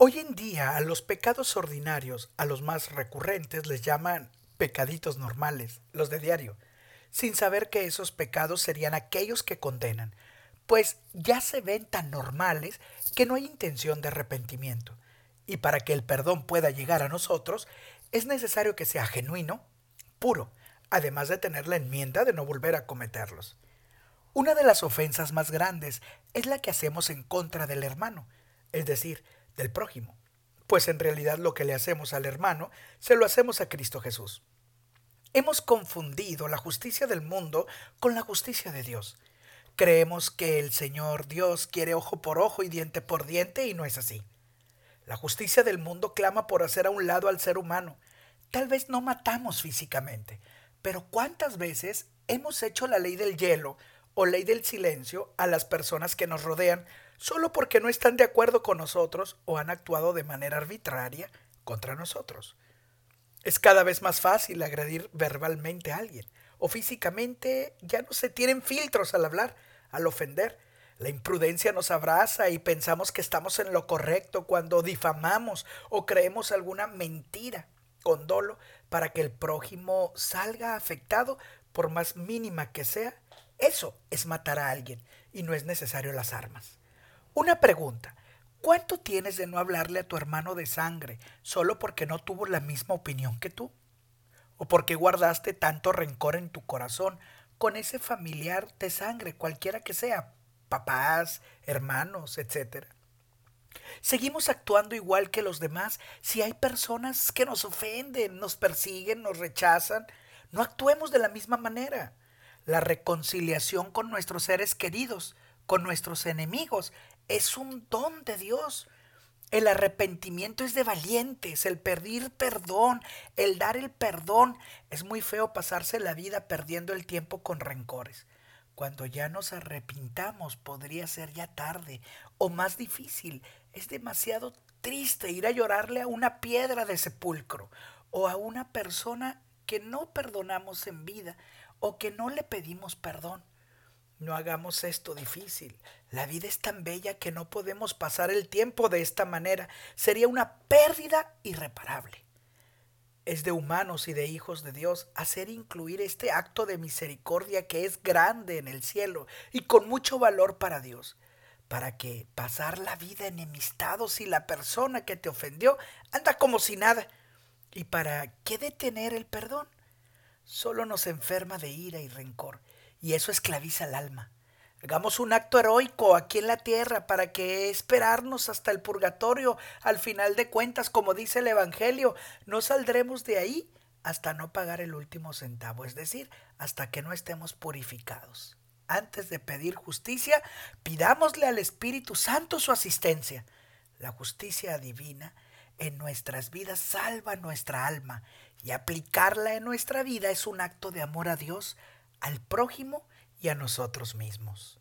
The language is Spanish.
Hoy en día a los pecados ordinarios, a los más recurrentes, les llaman pecaditos normales, los de diario, sin saber que esos pecados serían aquellos que condenan, pues ya se ven tan normales que no hay intención de arrepentimiento. Y para que el perdón pueda llegar a nosotros, es necesario que sea genuino, puro, además de tener la enmienda de no volver a cometerlos. Una de las ofensas más grandes es la que hacemos en contra del hermano, es decir, del prójimo, pues en realidad lo que le hacemos al hermano se lo hacemos a Cristo Jesús. Hemos confundido la justicia del mundo con la justicia de Dios. Creemos que el Señor Dios quiere ojo por ojo y diente por diente y no es así. La justicia del mundo clama por hacer a un lado al ser humano. Tal vez no matamos físicamente, pero ¿cuántas veces hemos hecho la ley del hielo o ley del silencio a las personas que nos rodean solo porque no están de acuerdo con nosotros o han actuado de manera arbitraria contra nosotros. Es cada vez más fácil agredir verbalmente a alguien o físicamente ya no se tienen filtros al hablar, al ofender. La imprudencia nos abraza y pensamos que estamos en lo correcto cuando difamamos o creemos alguna mentira con dolo para que el prójimo salga afectado por más mínima que sea. Eso es matar a alguien y no es necesario las armas. Una pregunta. ¿Cuánto tienes de no hablarle a tu hermano de sangre solo porque no tuvo la misma opinión que tú? ¿O porque guardaste tanto rencor en tu corazón con ese familiar de sangre, cualquiera que sea, papás, hermanos, etcétera? Seguimos actuando igual que los demás si hay personas que nos ofenden, nos persiguen, nos rechazan. No actuemos de la misma manera. La reconciliación con nuestros seres queridos, con nuestros enemigos, es un don de Dios. El arrepentimiento es de valientes, el pedir perdón, el dar el perdón. Es muy feo pasarse la vida perdiendo el tiempo con rencores. Cuando ya nos arrepintamos podría ser ya tarde o más difícil. Es demasiado triste ir a llorarle a una piedra de sepulcro o a una persona que no perdonamos en vida o que no le pedimos perdón. No hagamos esto difícil. La vida es tan bella que no podemos pasar el tiempo de esta manera. Sería una pérdida irreparable. Es de humanos y de hijos de Dios hacer incluir este acto de misericordia que es grande en el cielo y con mucho valor para Dios, para que pasar la vida enemistados si la persona que te ofendió anda como si nada. ¿Y para qué detener el perdón? Solo nos enferma de ira y rencor y eso esclaviza el alma. Hagamos un acto heroico aquí en la tierra para que esperarnos hasta el purgatorio. Al final de cuentas, como dice el Evangelio, no saldremos de ahí hasta no pagar el último centavo, es decir, hasta que no estemos purificados. Antes de pedir justicia, pidámosle al Espíritu Santo su asistencia. La justicia divina en nuestras vidas salva nuestra alma y aplicarla en nuestra vida es un acto de amor a Dios al prójimo y a nosotros mismos.